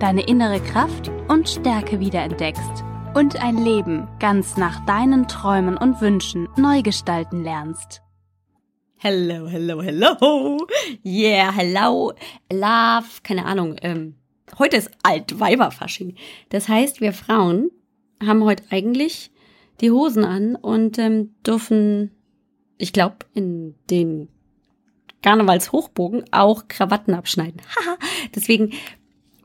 deine innere Kraft und Stärke wiederentdeckst und ein Leben ganz nach deinen Träumen und Wünschen neu gestalten lernst. Hello, hello, hello. Yeah, hello, love. Keine Ahnung. Ähm, heute ist Altweiberfasching. Das heißt, wir Frauen haben heute eigentlich die Hosen an und ähm, dürfen, ich glaube, in den Karnevalshochbogen auch Krawatten abschneiden. Haha. Deswegen,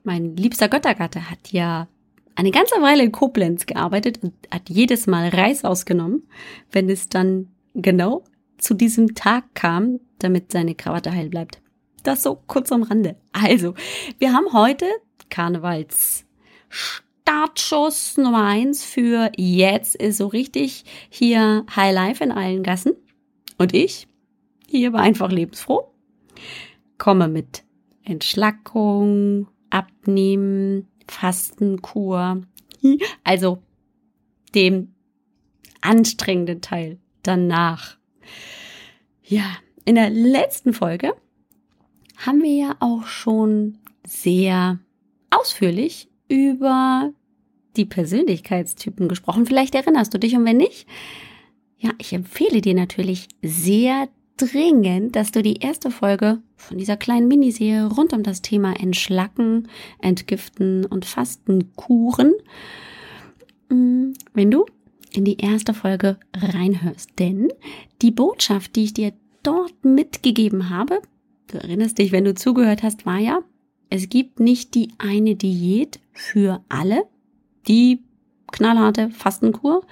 mein liebster Göttergatte hat ja eine ganze Weile in Koblenz gearbeitet und hat jedes Mal Reis ausgenommen, wenn es dann genau zu diesem Tag kam, damit seine Krawatte heil bleibt. Das so kurz am Rande. Also, wir haben heute Karnevals Startschuss Nummer eins für jetzt ist so richtig hier High Life in allen Gassen. Und ich, hier war einfach lebensfroh, komme mit Entschlackung, Abnehmen, Fastenkur, also dem anstrengenden Teil danach. Ja, in der letzten Folge haben wir ja auch schon sehr ausführlich über die Persönlichkeitstypen gesprochen. Vielleicht erinnerst du dich und wenn nicht, ja, ich empfehle dir natürlich sehr dringend, dass du die erste Folge von dieser kleinen Miniserie rund um das Thema Entschlacken, Entgiften und Fastenkuren, mm, wenn du in die erste Folge reinhörst. Denn die Botschaft, die ich dir dort mitgegeben habe, du erinnerst dich, wenn du zugehört hast, war ja, es gibt nicht die eine Diät für alle, die knallharte Fastenkur,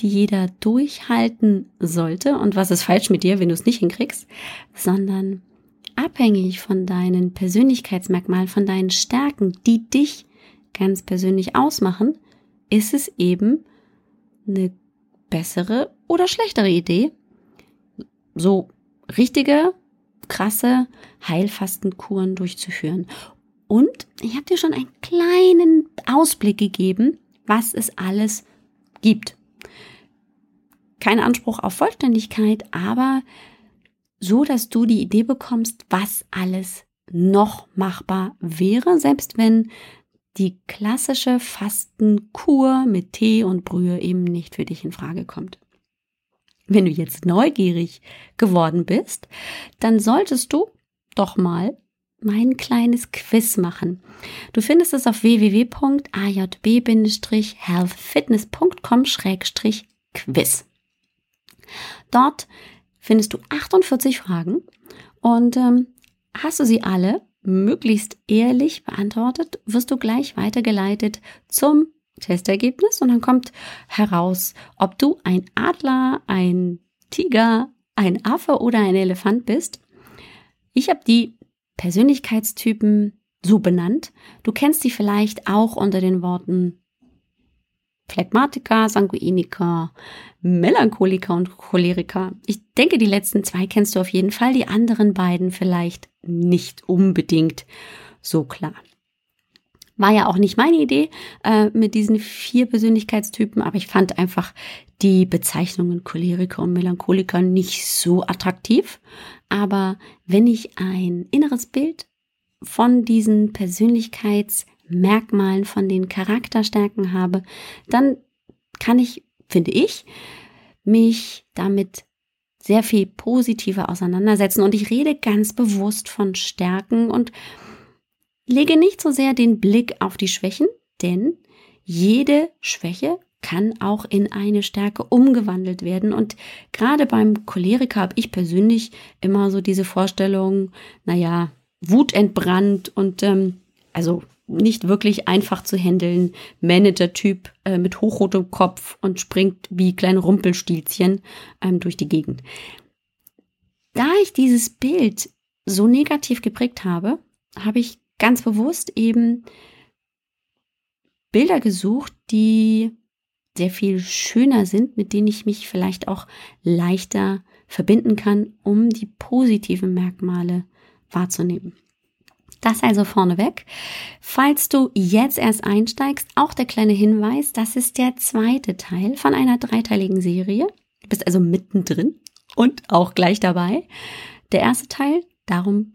die jeder durchhalten sollte. Und was ist falsch mit dir, wenn du es nicht hinkriegst? Sondern abhängig von deinen Persönlichkeitsmerkmalen, von deinen Stärken, die dich ganz persönlich ausmachen, ist es eben eine bessere oder schlechtere Idee, so richtige, krasse Heilfastenkuren durchzuführen. Und ich habe dir schon einen kleinen Ausblick gegeben, was es alles gibt. Kein Anspruch auf Vollständigkeit, aber so, dass du die Idee bekommst, was alles noch machbar wäre, selbst wenn die klassische Fastenkur mit Tee und Brühe eben nicht für dich in Frage kommt. Wenn du jetzt neugierig geworden bist, dann solltest du doch mal mein kleines Quiz machen. Du findest es auf www.ajb-healthfitness.com-quiz. Dort findest du 48 Fragen und ähm, hast du sie alle möglichst ehrlich beantwortet, wirst du gleich weitergeleitet zum Testergebnis und dann kommt heraus, ob du ein Adler, ein Tiger, ein Affe oder ein Elefant bist. Ich habe die Persönlichkeitstypen so benannt. Du kennst sie vielleicht auch unter den Worten Phlegmatiker, Sanguiniker, Melancholiker und Choleriker. Ich denke, die letzten zwei kennst du auf jeden Fall, die anderen beiden vielleicht nicht unbedingt so klar. War ja auch nicht meine Idee äh, mit diesen vier Persönlichkeitstypen, aber ich fand einfach die Bezeichnungen Choleriker und Melancholiker nicht so attraktiv. Aber wenn ich ein inneres Bild von diesen Persönlichkeitsmerkmalen, von den Charakterstärken habe, dann kann ich, finde ich, mich damit sehr viel positiver auseinandersetzen. Und ich rede ganz bewusst von Stärken und Lege nicht so sehr den Blick auf die Schwächen, denn jede Schwäche kann auch in eine Stärke umgewandelt werden. Und gerade beim Choleriker habe ich persönlich immer so diese Vorstellung, naja, wutentbrannt und ähm, also nicht wirklich einfach zu handeln. Manager-Typ äh, mit hochrotem Kopf und springt wie kleine Rumpelstilzchen ähm, durch die Gegend. Da ich dieses Bild so negativ geprägt habe, habe ich ganz bewusst eben Bilder gesucht, die sehr viel schöner sind, mit denen ich mich vielleicht auch leichter verbinden kann, um die positiven Merkmale wahrzunehmen. Das also vorneweg. Falls du jetzt erst einsteigst, auch der kleine Hinweis, das ist der zweite Teil von einer dreiteiligen Serie. Du bist also mittendrin und auch gleich dabei. Der erste Teil, darum,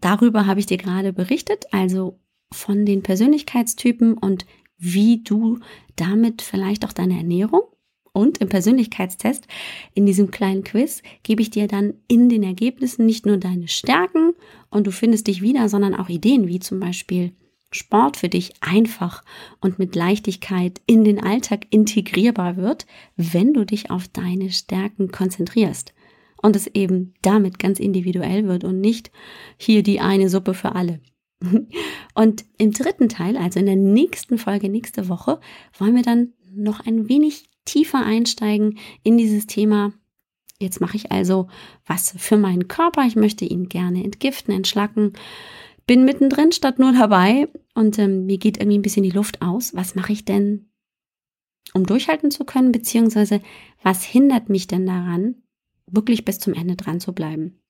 darüber habe ich dir gerade berichtet, also von den Persönlichkeitstypen und wie du damit vielleicht auch deine Ernährung und im Persönlichkeitstest, in diesem kleinen Quiz, gebe ich dir dann in den Ergebnissen nicht nur deine Stärken und du findest dich wieder, sondern auch Ideen, wie zum Beispiel Sport für dich einfach und mit Leichtigkeit in den Alltag integrierbar wird, wenn du dich auf deine Stärken konzentrierst und es eben damit ganz individuell wird und nicht hier die eine Suppe für alle. Und im dritten Teil, also in der nächsten Folge nächste Woche, wollen wir dann noch ein wenig tiefer einsteigen in dieses Thema. Jetzt mache ich also was für meinen Körper. Ich möchte ihn gerne entgiften, entschlacken. Bin mittendrin statt nur dabei und ähm, mir geht irgendwie ein bisschen die Luft aus. Was mache ich denn, um durchhalten zu können? Beziehungsweise was hindert mich denn daran, wirklich bis zum Ende dran zu bleiben?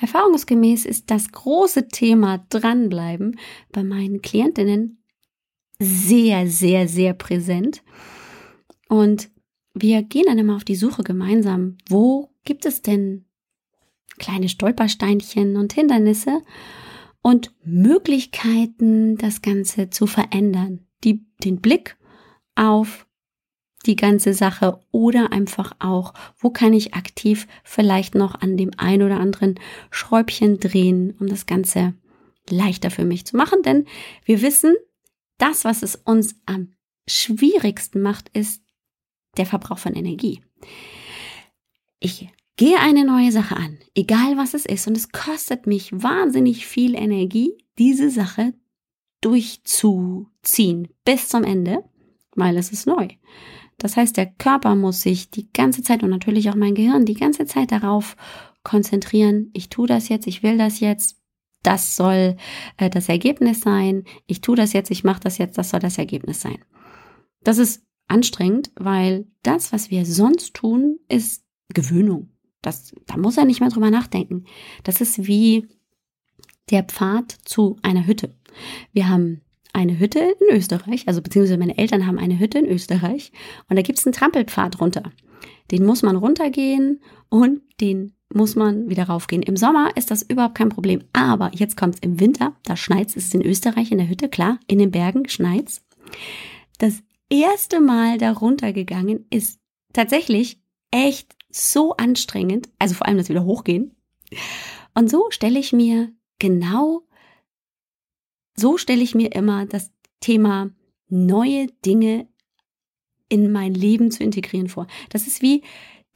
Erfahrungsgemäß ist das große Thema dranbleiben bei meinen Klientinnen sehr, sehr, sehr präsent. Und wir gehen dann immer auf die Suche gemeinsam. Wo gibt es denn kleine Stolpersteinchen und Hindernisse und Möglichkeiten, das Ganze zu verändern? Die, den Blick auf die ganze Sache oder einfach auch, wo kann ich aktiv vielleicht noch an dem ein oder anderen Schräubchen drehen, um das Ganze leichter für mich zu machen. Denn wir wissen, das, was es uns am schwierigsten macht, ist der Verbrauch von Energie. Ich gehe eine neue Sache an, egal was es ist, und es kostet mich wahnsinnig viel Energie, diese Sache durchzuziehen bis zum Ende, weil es ist neu. Das heißt, der Körper muss sich die ganze Zeit und natürlich auch mein Gehirn die ganze Zeit darauf konzentrieren, ich tue das jetzt, ich will das jetzt, das soll äh, das Ergebnis sein, ich tue das jetzt, ich mache das jetzt, das soll das Ergebnis sein. Das ist anstrengend, weil das, was wir sonst tun, ist Gewöhnung. Das, da muss er nicht mehr drüber nachdenken. Das ist wie der Pfad zu einer Hütte. Wir haben eine Hütte in Österreich, also beziehungsweise meine Eltern haben eine Hütte in Österreich und da gibt's einen Trampelpfad runter. Den muss man runtergehen und den muss man wieder raufgehen. Im Sommer ist das überhaupt kein Problem, aber jetzt kommt's im Winter, da schneit's, ist in Österreich in der Hütte, klar, in den Bergen schneit's. Das erste Mal da runtergegangen ist tatsächlich echt so anstrengend, also vor allem das wieder hochgehen. Und so stelle ich mir genau so stelle ich mir immer das Thema neue Dinge in mein Leben zu integrieren vor. Das ist wie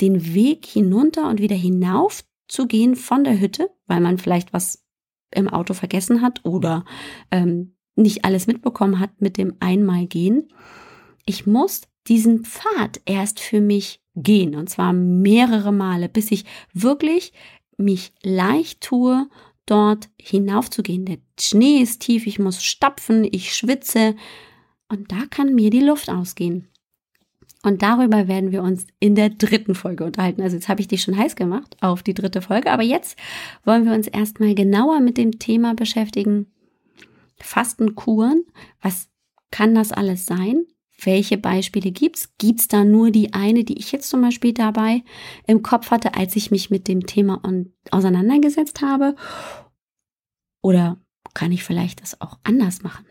den Weg hinunter und wieder hinauf zu gehen von der Hütte, weil man vielleicht was im Auto vergessen hat oder ähm, nicht alles mitbekommen hat mit dem Einmalgehen. Ich muss diesen Pfad erst für mich gehen und zwar mehrere Male, bis ich wirklich mich leicht tue dort hinaufzugehen. Der Schnee ist tief, ich muss stapfen, ich schwitze und da kann mir die Luft ausgehen. Und darüber werden wir uns in der dritten Folge unterhalten. Also jetzt habe ich dich schon heiß gemacht auf die dritte Folge, aber jetzt wollen wir uns erstmal genauer mit dem Thema beschäftigen. Fastenkuren, was kann das alles sein? Welche Beispiele gibt's? Gibt's da nur die eine, die ich jetzt zum Beispiel dabei im Kopf hatte, als ich mich mit dem Thema auseinandergesetzt habe? Oder kann ich vielleicht das auch anders machen?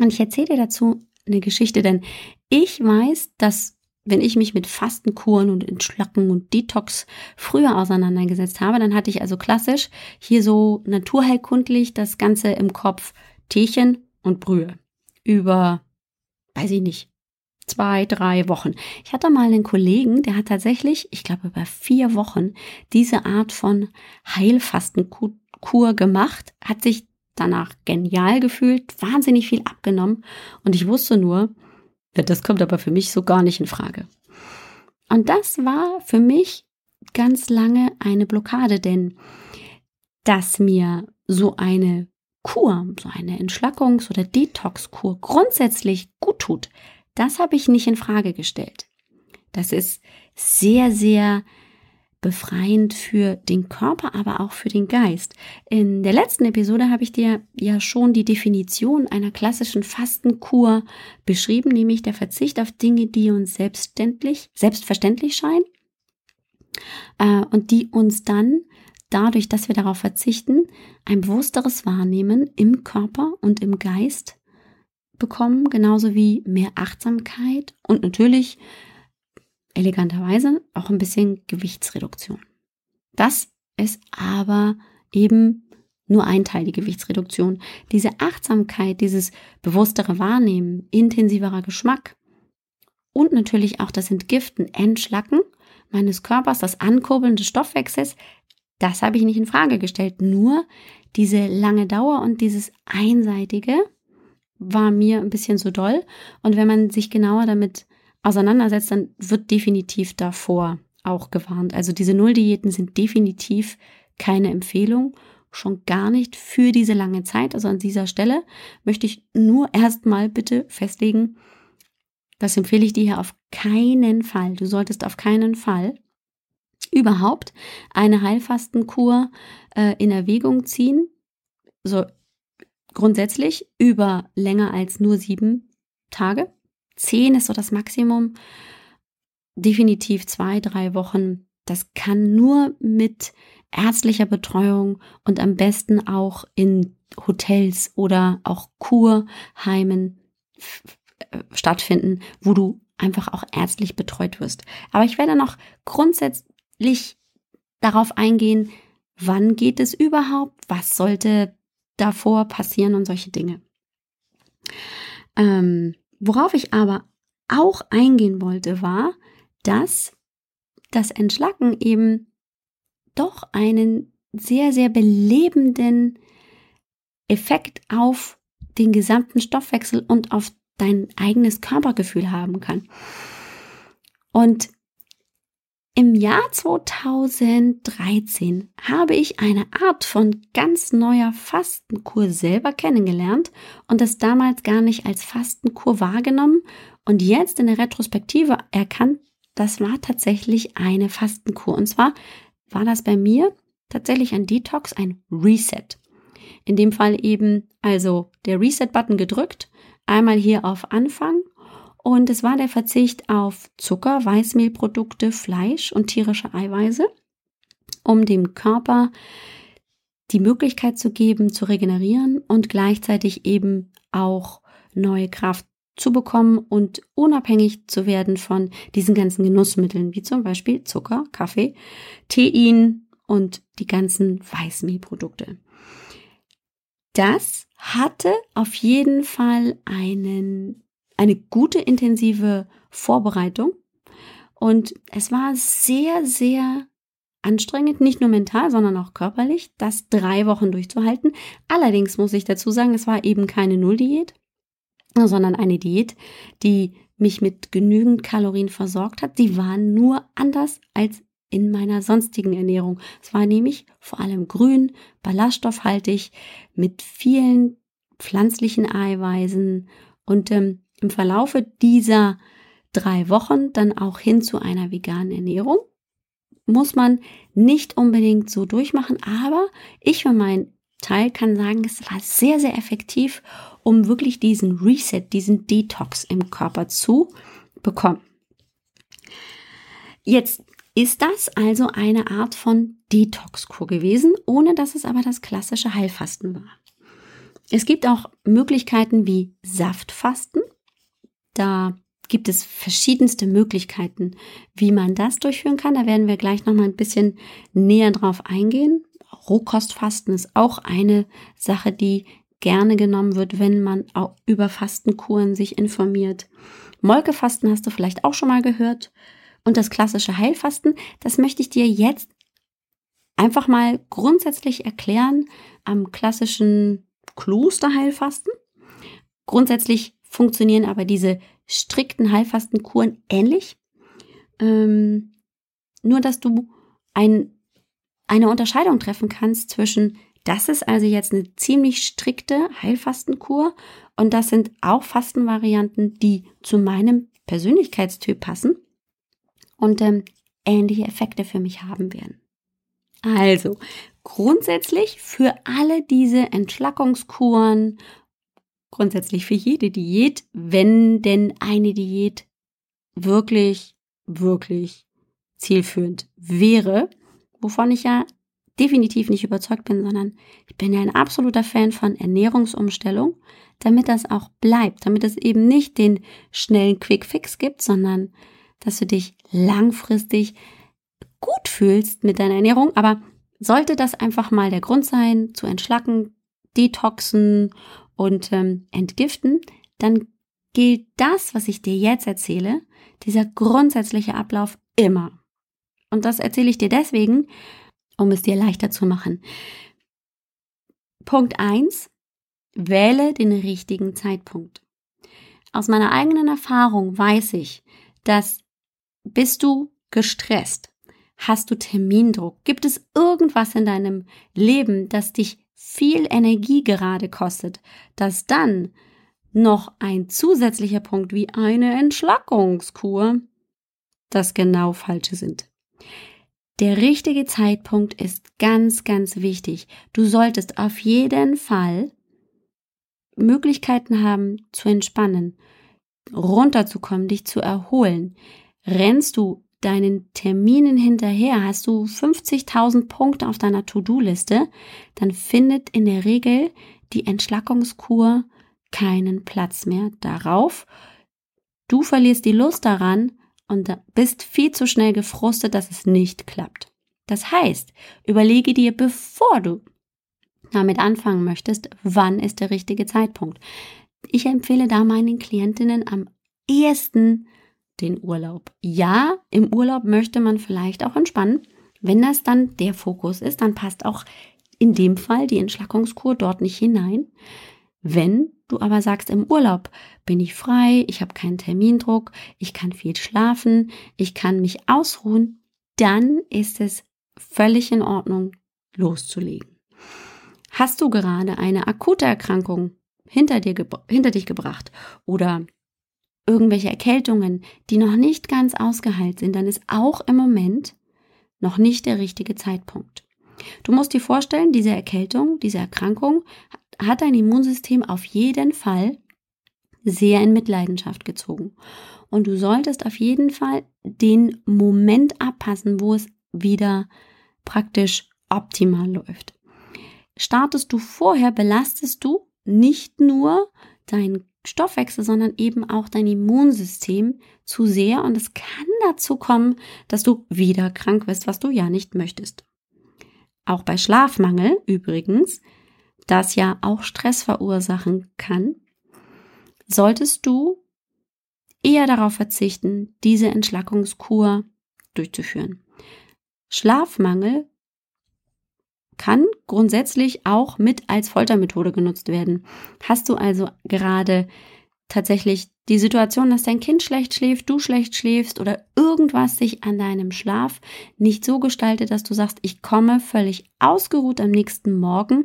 Und ich erzähle dir dazu eine Geschichte, denn ich weiß, dass wenn ich mich mit Fastenkuren und Entschlacken und Detox früher auseinandergesetzt habe, dann hatte ich also klassisch hier so naturheilkundlich das Ganze im Kopf Teechen und Brühe über weiß ich nicht, zwei, drei Wochen. Ich hatte mal einen Kollegen, der hat tatsächlich, ich glaube, über vier Wochen diese Art von Heilfastenkur gemacht, hat sich danach genial gefühlt, wahnsinnig viel abgenommen und ich wusste nur, das kommt aber für mich so gar nicht in Frage. Und das war für mich ganz lange eine Blockade, denn dass mir so eine Kur, so eine Entschlackungs- oder Detox-Kur grundsätzlich gut tut, das habe ich nicht in Frage gestellt. Das ist sehr, sehr befreiend für den Körper, aber auch für den Geist. In der letzten Episode habe ich dir ja schon die Definition einer klassischen Fastenkur beschrieben, nämlich der Verzicht auf Dinge, die uns selbstverständlich, selbstverständlich scheinen äh, und die uns dann dadurch, dass wir darauf verzichten, ein bewussteres Wahrnehmen im Körper und im Geist bekommen, genauso wie mehr Achtsamkeit und natürlich eleganterweise auch ein bisschen Gewichtsreduktion. Das ist aber eben nur ein Teil die Gewichtsreduktion. Diese Achtsamkeit, dieses bewusstere Wahrnehmen, intensiverer Geschmack und natürlich auch das Entgiften, Entschlacken meines Körpers, das Ankurbeln des Stoffwechsels, das habe ich nicht in Frage gestellt. Nur diese lange Dauer und dieses einseitige war mir ein bisschen zu doll. Und wenn man sich genauer damit auseinandersetzt, dann wird definitiv davor auch gewarnt. Also diese Nulldiäten sind definitiv keine Empfehlung, schon gar nicht für diese lange Zeit. Also an dieser Stelle möchte ich nur erstmal bitte festlegen, das empfehle ich dir hier auf keinen Fall. Du solltest auf keinen Fall überhaupt eine Heilfastenkur äh, in Erwägung ziehen. So grundsätzlich über länger als nur sieben Tage. Zehn ist so das Maximum. Definitiv zwei, drei Wochen. Das kann nur mit ärztlicher Betreuung und am besten auch in Hotels oder auch Kurheimen äh, stattfinden, wo du einfach auch ärztlich betreut wirst. Aber ich werde noch grundsätzlich darauf eingehen, wann geht es überhaupt, was sollte davor passieren und solche Dinge. Ähm, Worauf ich aber auch eingehen wollte, war, dass das Entschlacken eben doch einen sehr, sehr belebenden Effekt auf den gesamten Stoffwechsel und auf dein eigenes Körpergefühl haben kann. Und im Jahr 2013 habe ich eine Art von ganz neuer Fastenkur selber kennengelernt und das damals gar nicht als Fastenkur wahrgenommen und jetzt in der Retrospektive erkannt, das war tatsächlich eine Fastenkur. Und zwar war das bei mir tatsächlich ein Detox, ein Reset. In dem Fall eben also der Reset-Button gedrückt, einmal hier auf Anfang und es war der Verzicht auf Zucker, Weißmehlprodukte, Fleisch und tierische Eiweiße, um dem Körper die Möglichkeit zu geben, zu regenerieren und gleichzeitig eben auch neue Kraft zu bekommen und unabhängig zu werden von diesen ganzen Genussmitteln, wie zum Beispiel Zucker, Kaffee, Tein und die ganzen Weißmehlprodukte. Das hatte auf jeden Fall einen eine gute intensive Vorbereitung. Und es war sehr, sehr anstrengend, nicht nur mental, sondern auch körperlich, das drei Wochen durchzuhalten. Allerdings muss ich dazu sagen, es war eben keine Nulldiät, sondern eine Diät, die mich mit genügend Kalorien versorgt hat. Sie war nur anders als in meiner sonstigen Ernährung. Es war nämlich vor allem grün, ballaststoffhaltig, mit vielen pflanzlichen Eiweißen und ähm, im Verlaufe dieser drei Wochen dann auch hin zu einer veganen Ernährung. Muss man nicht unbedingt so durchmachen, aber ich für meinen Teil kann sagen, es war sehr, sehr effektiv, um wirklich diesen Reset, diesen Detox im Körper zu bekommen. Jetzt ist das also eine Art von Detox-Kur gewesen, ohne dass es aber das klassische Heilfasten war. Es gibt auch Möglichkeiten wie Saftfasten. Da gibt es verschiedenste Möglichkeiten, wie man das durchführen kann. Da werden wir gleich noch mal ein bisschen näher drauf eingehen. Rohkostfasten ist auch eine Sache, die gerne genommen wird, wenn man auch über Fastenkuren sich informiert. Molkefasten hast du vielleicht auch schon mal gehört. Und das klassische Heilfasten, das möchte ich dir jetzt einfach mal grundsätzlich erklären am klassischen Klosterheilfasten. Grundsätzlich funktionieren aber diese strikten Heilfastenkuren ähnlich. Ähm, nur, dass du ein, eine Unterscheidung treffen kannst zwischen Das ist also jetzt eine ziemlich strikte Heilfastenkur und das sind auch Fastenvarianten, die zu meinem Persönlichkeitstyp passen und ähm, ähnliche Effekte für mich haben werden. Also, grundsätzlich für alle diese Entschlackungskuren, grundsätzlich für jede Diät, wenn denn eine Diät wirklich, wirklich zielführend wäre, wovon ich ja definitiv nicht überzeugt bin, sondern ich bin ja ein absoluter Fan von Ernährungsumstellung, damit das auch bleibt, damit es eben nicht den schnellen Quick Fix gibt, sondern dass du dich langfristig gut fühlst mit deiner Ernährung. Aber sollte das einfach mal der Grund sein, zu entschlacken, detoxen und ähm, entgiften, dann gilt das, was ich dir jetzt erzähle, dieser grundsätzliche Ablauf immer. Und das erzähle ich dir deswegen, um es dir leichter zu machen. Punkt eins: Wähle den richtigen Zeitpunkt. Aus meiner eigenen Erfahrung weiß ich, dass bist du gestresst? Hast du Termindruck? Gibt es irgendwas in deinem Leben, das dich viel Energie gerade kostet, dass dann noch ein zusätzlicher Punkt wie eine Entschlackungskur das genau falsche sind. Der richtige Zeitpunkt ist ganz, ganz wichtig. Du solltest auf jeden Fall Möglichkeiten haben zu entspannen, runterzukommen, dich zu erholen. Rennst du deinen Terminen hinterher, hast du 50.000 Punkte auf deiner To-Do-Liste, dann findet in der Regel die Entschlackungskur keinen Platz mehr darauf. Du verlierst die Lust daran und bist viel zu schnell gefrustet, dass es nicht klappt. Das heißt, überlege dir, bevor du damit anfangen möchtest, wann ist der richtige Zeitpunkt. Ich empfehle da meinen Klientinnen am ehesten den Urlaub. Ja, im Urlaub möchte man vielleicht auch entspannen. Wenn das dann der Fokus ist, dann passt auch in dem Fall die Entschlackungskur dort nicht hinein. Wenn du aber sagst, im Urlaub bin ich frei, ich habe keinen Termindruck, ich kann viel schlafen, ich kann mich ausruhen, dann ist es völlig in Ordnung, loszulegen. Hast du gerade eine akute Erkrankung hinter, dir hinter dich gebracht oder irgendwelche Erkältungen, die noch nicht ganz ausgeheilt sind, dann ist auch im Moment noch nicht der richtige Zeitpunkt. Du musst dir vorstellen, diese Erkältung, diese Erkrankung hat dein Immunsystem auf jeden Fall sehr in Mitleidenschaft gezogen. Und du solltest auf jeden Fall den Moment abpassen, wo es wieder praktisch optimal läuft. Startest du vorher, belastest du nicht nur deinen Stoffwechsel, sondern eben auch dein Immunsystem zu sehr und es kann dazu kommen, dass du wieder krank wirst, was du ja nicht möchtest. Auch bei Schlafmangel übrigens, das ja auch Stress verursachen kann, solltest du eher darauf verzichten, diese Entschlackungskur durchzuführen. Schlafmangel kann grundsätzlich auch mit als Foltermethode genutzt werden. Hast du also gerade tatsächlich die Situation, dass dein Kind schlecht schläft, du schlecht schläfst oder irgendwas sich an deinem Schlaf nicht so gestaltet, dass du sagst, ich komme völlig ausgeruht am nächsten Morgen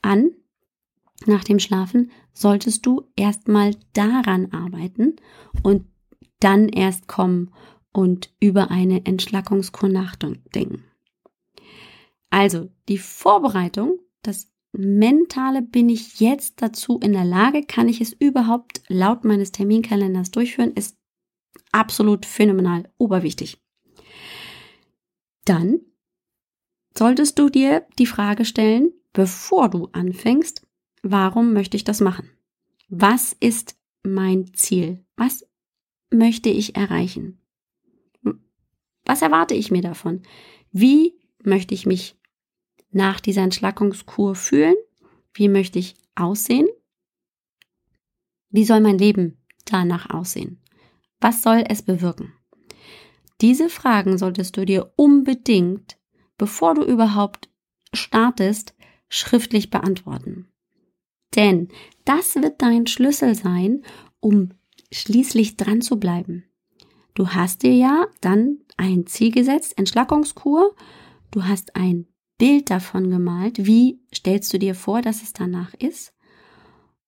an, nach dem Schlafen, solltest du erstmal daran arbeiten und dann erst kommen und über eine Entschlackungskur nachdenken. Also die Vorbereitung, das mentale bin ich jetzt dazu in der Lage, kann ich es überhaupt laut meines Terminkalenders durchführen, ist absolut phänomenal, oberwichtig. Dann solltest du dir die Frage stellen, bevor du anfängst, warum möchte ich das machen? Was ist mein Ziel? Was möchte ich erreichen? Was erwarte ich mir davon? Wie möchte ich mich nach dieser Entschlackungskur fühlen? Wie möchte ich aussehen? Wie soll mein Leben danach aussehen? Was soll es bewirken? Diese Fragen solltest du dir unbedingt, bevor du überhaupt startest, schriftlich beantworten. Denn das wird dein Schlüssel sein, um schließlich dran zu bleiben. Du hast dir ja dann ein Ziel gesetzt, Entschlackungskur. Du hast ein Bild davon gemalt. Wie stellst du dir vor, dass es danach ist?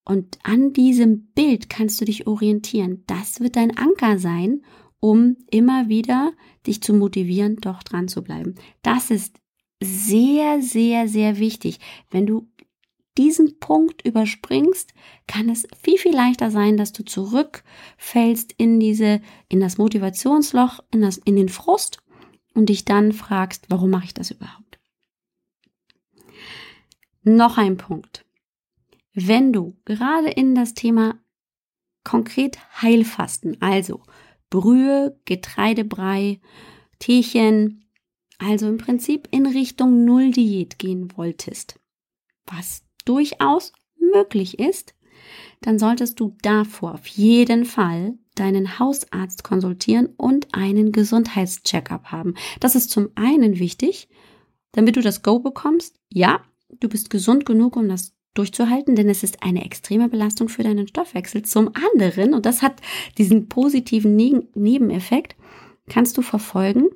Und an diesem Bild kannst du dich orientieren. Das wird dein Anker sein, um immer wieder dich zu motivieren, doch dran zu bleiben. Das ist sehr, sehr, sehr wichtig. Wenn du diesen Punkt überspringst, kann es viel, viel leichter sein, dass du zurückfällst in diese, in das Motivationsloch, in das, in den Frust und dich dann fragst, warum mache ich das überhaupt? Noch ein Punkt. Wenn du gerade in das Thema konkret Heilfasten, also Brühe, Getreidebrei, Teechen, also im Prinzip in Richtung Null-Diät gehen wolltest, was durchaus möglich ist, dann solltest du davor auf jeden Fall deinen Hausarzt konsultieren und einen Gesundheitscheckup haben. Das ist zum einen wichtig, damit du das Go bekommst. Ja, du bist gesund genug, um das durchzuhalten, denn es ist eine extreme Belastung für deinen Stoffwechsel. Zum anderen, und das hat diesen positiven Nebeneffekt, kannst du verfolgen,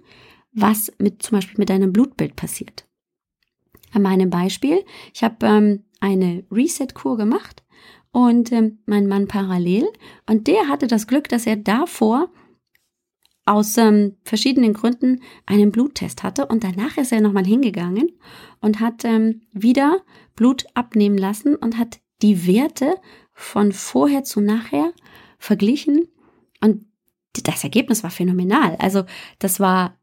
was mit zum Beispiel mit deinem Blutbild passiert. An meinem Beispiel, ich habe ähm, eine Reset-Kur gemacht und ähm, mein Mann parallel und der hatte das Glück, dass er davor aus ähm, verschiedenen Gründen einen Bluttest hatte und danach ist er nochmal hingegangen und hat ähm, wieder Blut abnehmen lassen und hat die Werte von vorher zu nachher verglichen und das Ergebnis war phänomenal. Also das war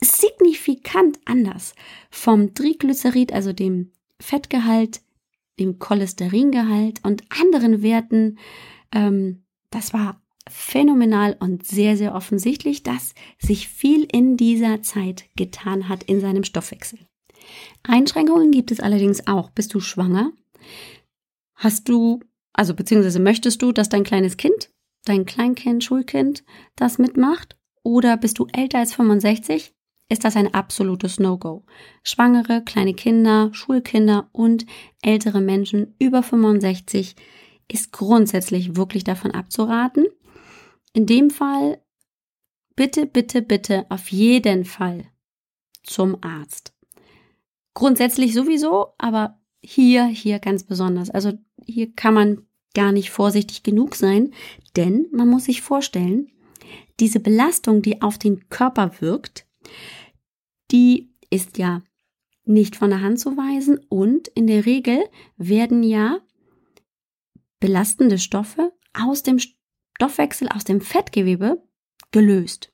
signifikant anders vom Triglycerid, also dem Fettgehalt, dem Cholesteringehalt und anderen Werten. Ähm, das war phänomenal und sehr, sehr offensichtlich, dass sich viel in dieser Zeit getan hat in seinem Stoffwechsel. Einschränkungen gibt es allerdings auch. Bist du schwanger? Hast du, also beziehungsweise möchtest du, dass dein kleines Kind, dein Kleinkind, Schulkind das mitmacht? Oder bist du älter als 65? Ist das ein absolutes No-Go. Schwangere, kleine Kinder, Schulkinder und ältere Menschen über 65 ist grundsätzlich wirklich davon abzuraten. In dem Fall bitte, bitte, bitte auf jeden Fall zum Arzt. Grundsätzlich sowieso, aber hier, hier ganz besonders. Also hier kann man gar nicht vorsichtig genug sein, denn man muss sich vorstellen, diese Belastung, die auf den Körper wirkt, die ist ja nicht von der Hand zu weisen und in der Regel werden ja belastende Stoffe aus dem Stoffwechsel, aus dem Fettgewebe gelöst.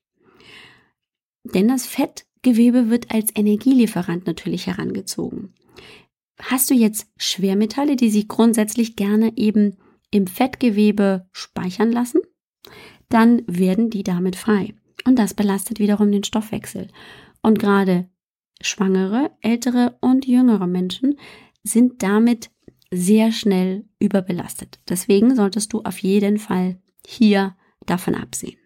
Denn das Fettgewebe wird als Energielieferant natürlich herangezogen. Hast du jetzt Schwermetalle, die sich grundsätzlich gerne eben im Fettgewebe speichern lassen, dann werden die damit frei. Und das belastet wiederum den Stoffwechsel. Und gerade schwangere, ältere und jüngere Menschen sind damit sehr schnell überbelastet. Deswegen solltest du auf jeden Fall hier davon absehen.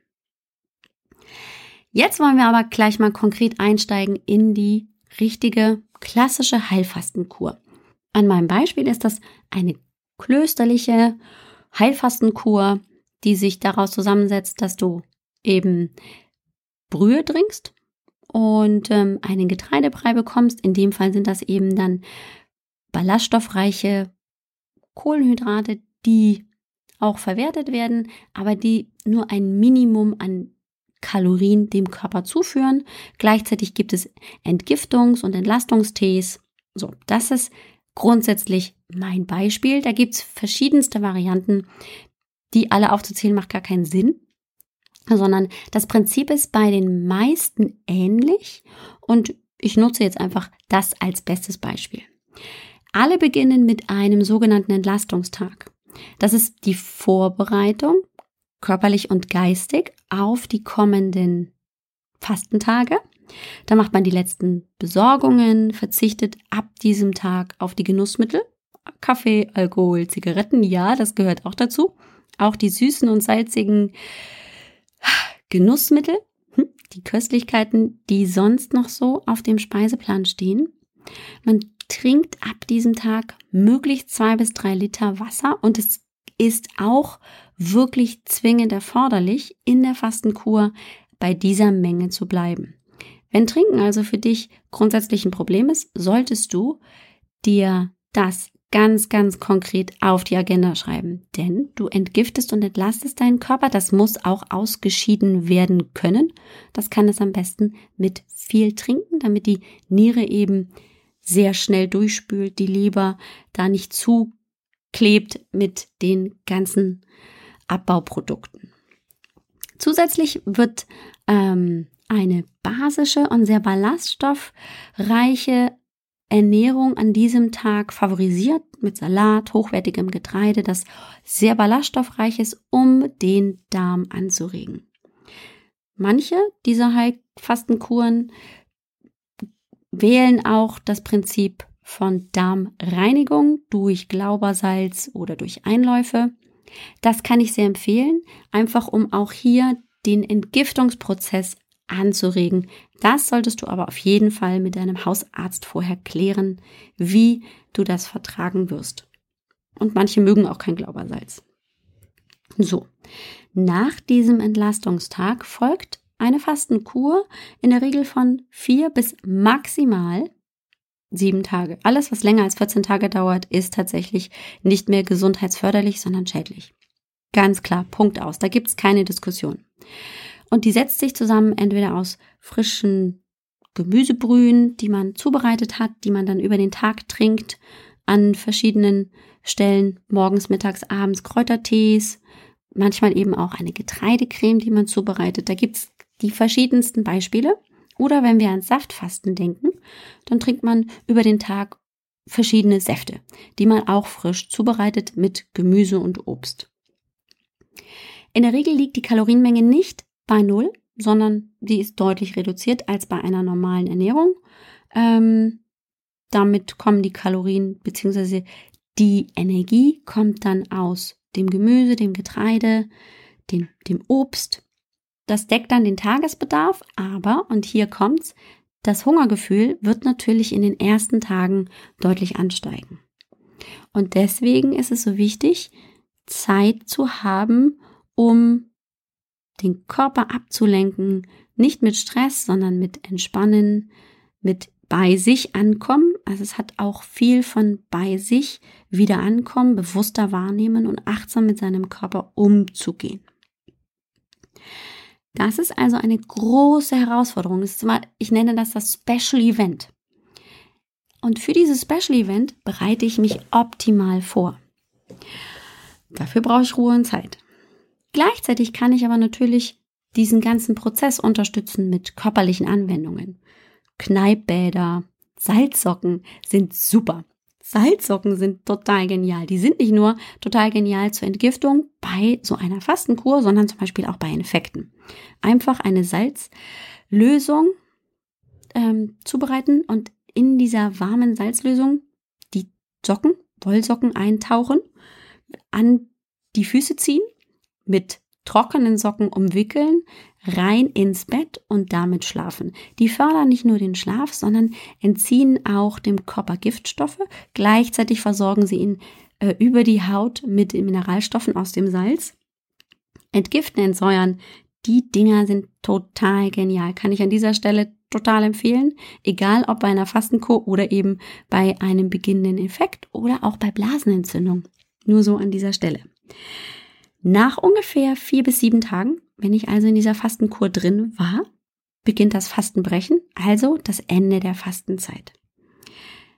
Jetzt wollen wir aber gleich mal konkret einsteigen in die richtige klassische Heilfastenkur. An meinem Beispiel ist das eine klösterliche Heilfastenkur, die sich daraus zusammensetzt, dass du eben Brühe trinkst und ähm, einen Getreidebrei bekommst. In dem Fall sind das eben dann ballaststoffreiche Kohlenhydrate, die auch verwertet werden, aber die nur ein Minimum an Kalorien dem Körper zuführen. Gleichzeitig gibt es Entgiftungs- und Entlastungstees. So, das ist grundsätzlich mein Beispiel. Da gibt es verschiedenste Varianten, die alle aufzuzählen, macht gar keinen Sinn sondern das Prinzip ist bei den meisten ähnlich und ich nutze jetzt einfach das als bestes Beispiel. Alle beginnen mit einem sogenannten Entlastungstag. Das ist die Vorbereitung, körperlich und geistig, auf die kommenden Fastentage. Da macht man die letzten Besorgungen, verzichtet ab diesem Tag auf die Genussmittel, Kaffee, Alkohol, Zigaretten, ja, das gehört auch dazu. Auch die süßen und salzigen Genussmittel, hm, die Köstlichkeiten, die sonst noch so auf dem Speiseplan stehen. Man trinkt ab diesem Tag möglichst zwei bis drei Liter Wasser und es ist auch wirklich zwingend erforderlich, in der Fastenkur bei dieser Menge zu bleiben. Wenn Trinken also für dich grundsätzlich ein Problem ist, solltest du dir das ganz, ganz konkret auf die Agenda schreiben. Denn du entgiftest und entlastest deinen Körper. Das muss auch ausgeschieden werden können. Das kann es am besten mit viel Trinken, damit die Niere eben sehr schnell durchspült, die Leber da nicht zuklebt mit den ganzen Abbauprodukten. Zusätzlich wird ähm, eine basische und sehr ballaststoffreiche Ernährung an diesem Tag favorisiert mit Salat, hochwertigem Getreide, das sehr ballaststoffreich ist, um den Darm anzuregen. Manche dieser Heilfastenkuren wählen auch das Prinzip von Darmreinigung durch Glaubersalz oder durch Einläufe. Das kann ich sehr empfehlen, einfach um auch hier den Entgiftungsprozess anzuregen. Das solltest du aber auf jeden Fall mit deinem Hausarzt vorher klären, wie du das vertragen wirst. Und manche mögen auch kein Glaubersalz. So, nach diesem Entlastungstag folgt eine Fastenkur in der Regel von vier bis maximal sieben Tage. Alles, was länger als 14 Tage dauert, ist tatsächlich nicht mehr gesundheitsförderlich, sondern schädlich. Ganz klar, Punkt aus. Da gibt es keine Diskussion. Und die setzt sich zusammen entweder aus frischen Gemüsebrühen, die man zubereitet hat, die man dann über den Tag trinkt, an verschiedenen Stellen, morgens, mittags, abends Kräutertees, manchmal eben auch eine Getreidecreme, die man zubereitet. Da gibt's die verschiedensten Beispiele. Oder wenn wir an Saftfasten denken, dann trinkt man über den Tag verschiedene Säfte, die man auch frisch zubereitet mit Gemüse und Obst. In der Regel liegt die Kalorienmenge nicht bei Null, sondern die ist deutlich reduziert als bei einer normalen Ernährung. Ähm, damit kommen die Kalorien bzw. die Energie kommt dann aus dem Gemüse, dem Getreide, dem, dem Obst, das deckt dann den Tagesbedarf, aber, und hier kommt's, das Hungergefühl wird natürlich in den ersten Tagen deutlich ansteigen. Und deswegen ist es so wichtig, Zeit zu haben, um den Körper abzulenken, nicht mit Stress, sondern mit Entspannen, mit bei sich ankommen. Also es hat auch viel von bei sich wieder ankommen, bewusster wahrnehmen und achtsam mit seinem Körper umzugehen. Das ist also eine große Herausforderung. Immer, ich nenne das das Special Event. Und für dieses Special Event bereite ich mich optimal vor. Dafür brauche ich Ruhe und Zeit. Gleichzeitig kann ich aber natürlich diesen ganzen Prozess unterstützen mit körperlichen Anwendungen. Kneippbäder, Salzsocken sind super. Salzsocken sind total genial. Die sind nicht nur total genial zur Entgiftung bei so einer Fastenkur, sondern zum Beispiel auch bei Infekten. Einfach eine Salzlösung ähm, zubereiten und in dieser warmen Salzlösung die Socken, Wollsocken eintauchen, an die Füße ziehen, mit trockenen Socken umwickeln, rein ins Bett und damit schlafen. Die fördern nicht nur den Schlaf, sondern entziehen auch dem Körper Giftstoffe. Gleichzeitig versorgen sie ihn äh, über die Haut mit Mineralstoffen aus dem Salz. Entgiften, entsäuern, die Dinger sind total genial. Kann ich an dieser Stelle total empfehlen. Egal ob bei einer Fastenkur oder eben bei einem beginnenden Infekt oder auch bei Blasenentzündung. Nur so an dieser Stelle. Nach ungefähr vier bis sieben Tagen, wenn ich also in dieser Fastenkur drin war, beginnt das Fastenbrechen, also das Ende der Fastenzeit.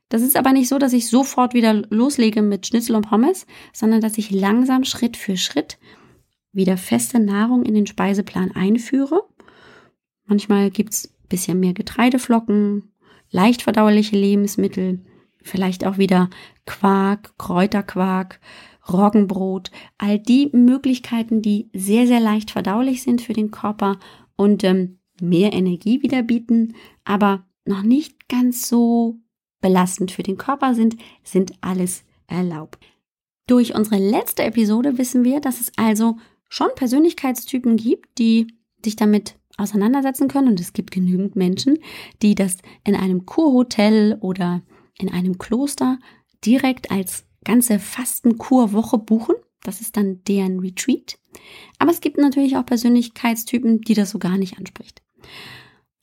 Das ist aber nicht so, dass ich sofort wieder loslege mit Schnitzel und Pommes, sondern dass ich langsam Schritt für Schritt wieder feste Nahrung in den Speiseplan einführe. Manchmal gibt's bisschen mehr Getreideflocken, leicht verdauliche Lebensmittel, vielleicht auch wieder Quark, Kräuterquark, Roggenbrot, all die Möglichkeiten, die sehr, sehr leicht verdaulich sind für den Körper und ähm, mehr Energie wieder bieten, aber noch nicht ganz so belastend für den Körper sind, sind alles erlaubt. Durch unsere letzte Episode wissen wir, dass es also schon Persönlichkeitstypen gibt, die sich damit auseinandersetzen können. Und es gibt genügend Menschen, die das in einem Kurhotel oder in einem Kloster direkt als ganze Fastenkurwoche buchen. Das ist dann deren Retreat. Aber es gibt natürlich auch Persönlichkeitstypen, die das so gar nicht anspricht.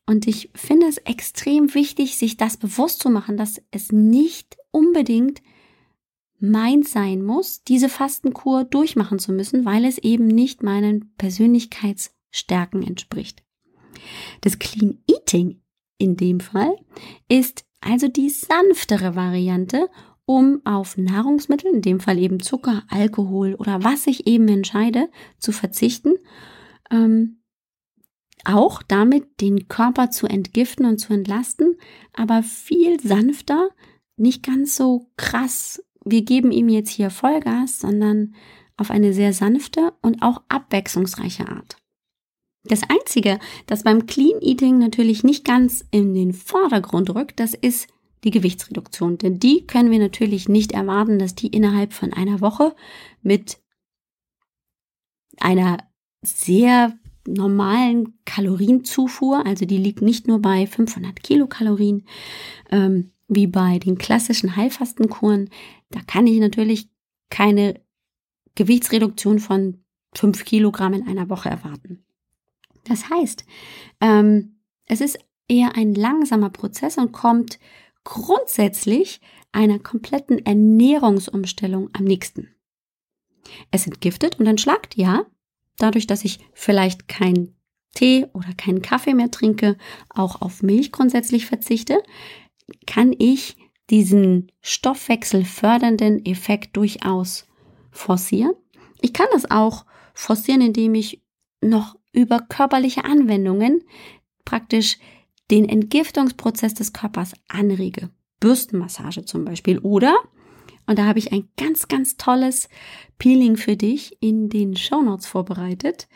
Und ich finde es extrem wichtig, sich das bewusst zu machen, dass es nicht unbedingt meins sein muss, diese Fastenkur durchmachen zu müssen, weil es eben nicht meinen Persönlichkeitsstärken entspricht. Das Clean Eating in dem Fall ist also die sanftere Variante, um auf Nahrungsmittel, in dem Fall eben Zucker, Alkohol oder was ich eben entscheide, zu verzichten, ähm, auch damit den Körper zu entgiften und zu entlasten, aber viel sanfter, nicht ganz so krass, wir geben ihm jetzt hier Vollgas, sondern auf eine sehr sanfte und auch abwechslungsreiche Art. Das Einzige, das beim Clean Eating natürlich nicht ganz in den Vordergrund rückt, das ist die Gewichtsreduktion. Denn die können wir natürlich nicht erwarten, dass die innerhalb von einer Woche mit einer sehr normalen Kalorienzufuhr, also die liegt nicht nur bei 500 Kilokalorien, ähm, wie bei den klassischen Heilfastenkuren, da kann ich natürlich keine Gewichtsreduktion von 5 Kilogramm in einer Woche erwarten. Das heißt, ähm, es ist eher ein langsamer Prozess und kommt grundsätzlich einer kompletten Ernährungsumstellung am nächsten. Es entgiftet und entschlackt, ja, dadurch, dass ich vielleicht keinen Tee oder keinen Kaffee mehr trinke, auch auf Milch grundsätzlich verzichte, kann ich diesen stoffwechselfördernden Effekt durchaus forcieren. Ich kann das auch forcieren, indem ich noch über körperliche Anwendungen praktisch den Entgiftungsprozess des Körpers anrege. Bürstenmassage zum Beispiel. Oder, und da habe ich ein ganz, ganz tolles Peeling für dich in den Show Notes vorbereitet.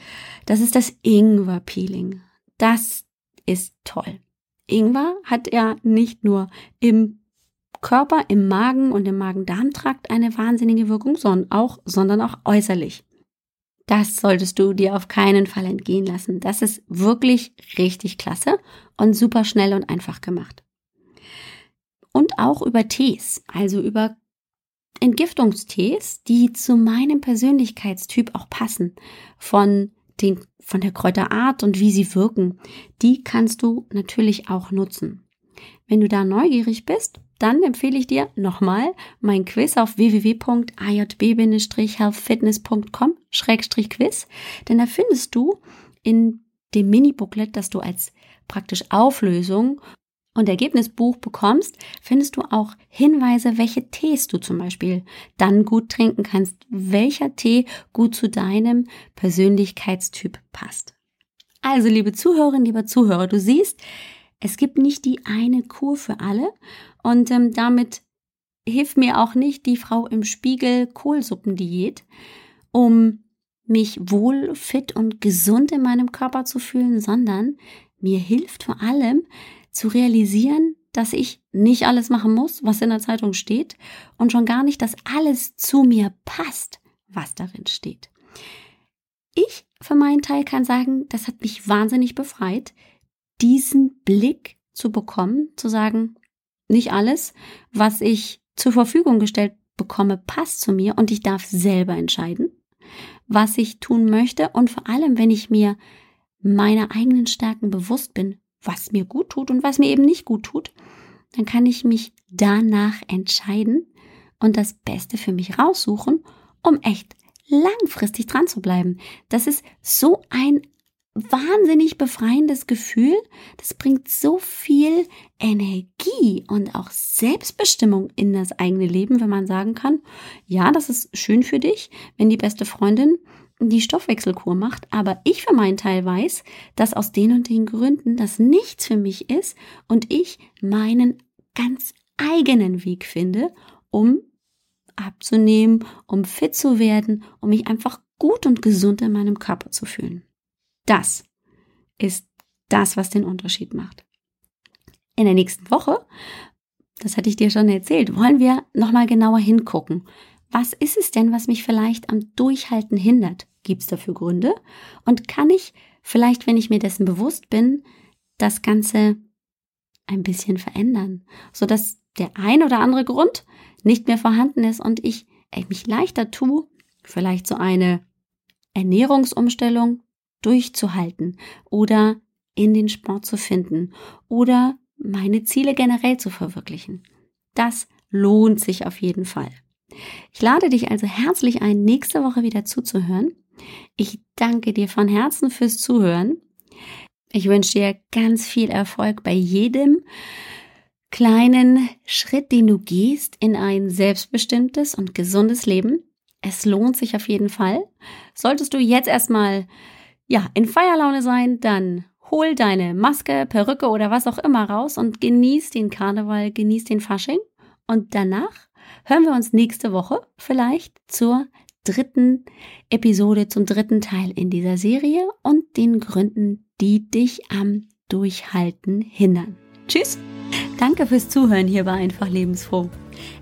Das ist das Ingwer-Peeling. Das ist toll. Ingwer hat ja nicht nur im Körper, im Magen und im Magen-Darm-Trakt eine wahnsinnige Wirkung, sondern auch, sondern auch äußerlich. Das solltest du dir auf keinen Fall entgehen lassen. Das ist wirklich richtig klasse und super schnell und einfach gemacht. Und auch über Tees, also über Entgiftungstees, die zu meinem Persönlichkeitstyp auch passen. Von den, von der Kräuterart und wie sie wirken. Die kannst du natürlich auch nutzen. Wenn du da neugierig bist, dann empfehle ich dir nochmal mein Quiz auf www.ajb-healthfitness.com-quiz, denn da findest du in dem Mini-Booklet, das du als praktisch Auflösung und Ergebnisbuch bekommst, findest du auch Hinweise, welche Tees du zum Beispiel dann gut trinken kannst, welcher Tee gut zu deinem Persönlichkeitstyp passt. Also, liebe Zuhörerinnen, lieber Zuhörer, du siehst, es gibt nicht die eine Kur für alle und ähm, damit hilft mir auch nicht die Frau im Spiegel Kohlsuppendiät, um mich wohl, fit und gesund in meinem Körper zu fühlen, sondern mir hilft vor allem zu realisieren, dass ich nicht alles machen muss, was in der Zeitung steht und schon gar nicht, dass alles zu mir passt, was darin steht. Ich für meinen Teil kann sagen, das hat mich wahnsinnig befreit, diesen Blick zu bekommen, zu sagen, nicht alles, was ich zur Verfügung gestellt bekomme, passt zu mir und ich darf selber entscheiden, was ich tun möchte und vor allem, wenn ich mir meiner eigenen Stärken bewusst bin, was mir gut tut und was mir eben nicht gut tut, dann kann ich mich danach entscheiden und das Beste für mich raussuchen, um echt langfristig dran zu bleiben. Das ist so ein wahnsinnig befreiendes Gefühl. Das bringt so viel Energie und auch Selbstbestimmung in das eigene Leben, wenn man sagen kann, ja, das ist schön für dich, wenn die beste Freundin die Stoffwechselkur macht, aber ich für meinen Teil weiß, dass aus den und den Gründen das nichts für mich ist und ich meinen ganz eigenen Weg finde, um abzunehmen, um fit zu werden, um mich einfach gut und gesund in meinem Körper zu fühlen. Das ist das, was den Unterschied macht. In der nächsten Woche, das hatte ich dir schon erzählt, wollen wir nochmal genauer hingucken. Was ist es denn, was mich vielleicht am Durchhalten hindert? Gibt es dafür Gründe? Und kann ich vielleicht, wenn ich mir dessen bewusst bin, das Ganze ein bisschen verändern, sodass der ein oder andere Grund nicht mehr vorhanden ist und ich mich leichter tue, vielleicht so eine Ernährungsumstellung durchzuhalten oder in den Sport zu finden oder meine Ziele generell zu verwirklichen. Das lohnt sich auf jeden Fall. Ich lade dich also herzlich ein, nächste Woche wieder zuzuhören. Ich danke dir von Herzen fürs Zuhören. Ich wünsche dir ganz viel Erfolg bei jedem kleinen Schritt, den du gehst in ein selbstbestimmtes und gesundes Leben. Es lohnt sich auf jeden Fall. Solltest du jetzt erstmal ja, in Feierlaune sein, dann hol deine Maske, Perücke oder was auch immer raus und genieß den Karneval, genieß den Fasching. Und danach hören wir uns nächste Woche vielleicht zur dritten Episode, zum dritten Teil in dieser Serie und den Gründen, die dich am Durchhalten hindern. Tschüss! Danke fürs Zuhören hier bei Einfach Lebensfroh.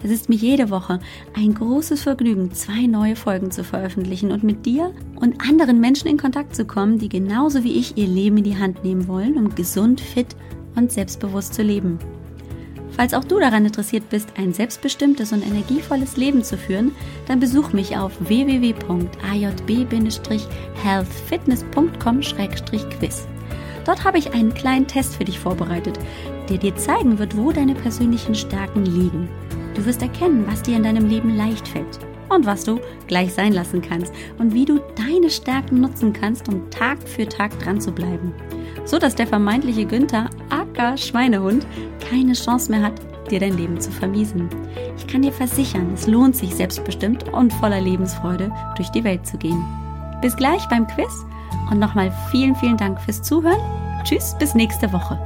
Es ist mir jede Woche ein großes Vergnügen, zwei neue Folgen zu veröffentlichen und mit dir und anderen Menschen in Kontakt zu kommen, die genauso wie ich ihr Leben in die Hand nehmen wollen, um gesund, fit und selbstbewusst zu leben. Falls auch du daran interessiert bist, ein selbstbestimmtes und energievolles Leben zu führen, dann besuch mich auf www.ajb-healthfitness.com-quiz. Dort habe ich einen kleinen Test für dich vorbereitet, der dir zeigen wird, wo deine persönlichen Stärken liegen. Du wirst erkennen, was dir in deinem Leben leicht fällt und was du gleich sein lassen kannst und wie du deine Stärken nutzen kannst, um Tag für Tag dran zu bleiben. So dass der vermeintliche Günther, aka Schweinehund, keine Chance mehr hat, dir dein Leben zu vermiesen. Ich kann dir versichern, es lohnt sich selbstbestimmt und voller Lebensfreude durch die Welt zu gehen. Bis gleich beim Quiz und nochmal vielen, vielen Dank fürs Zuhören. Tschüss, bis nächste Woche.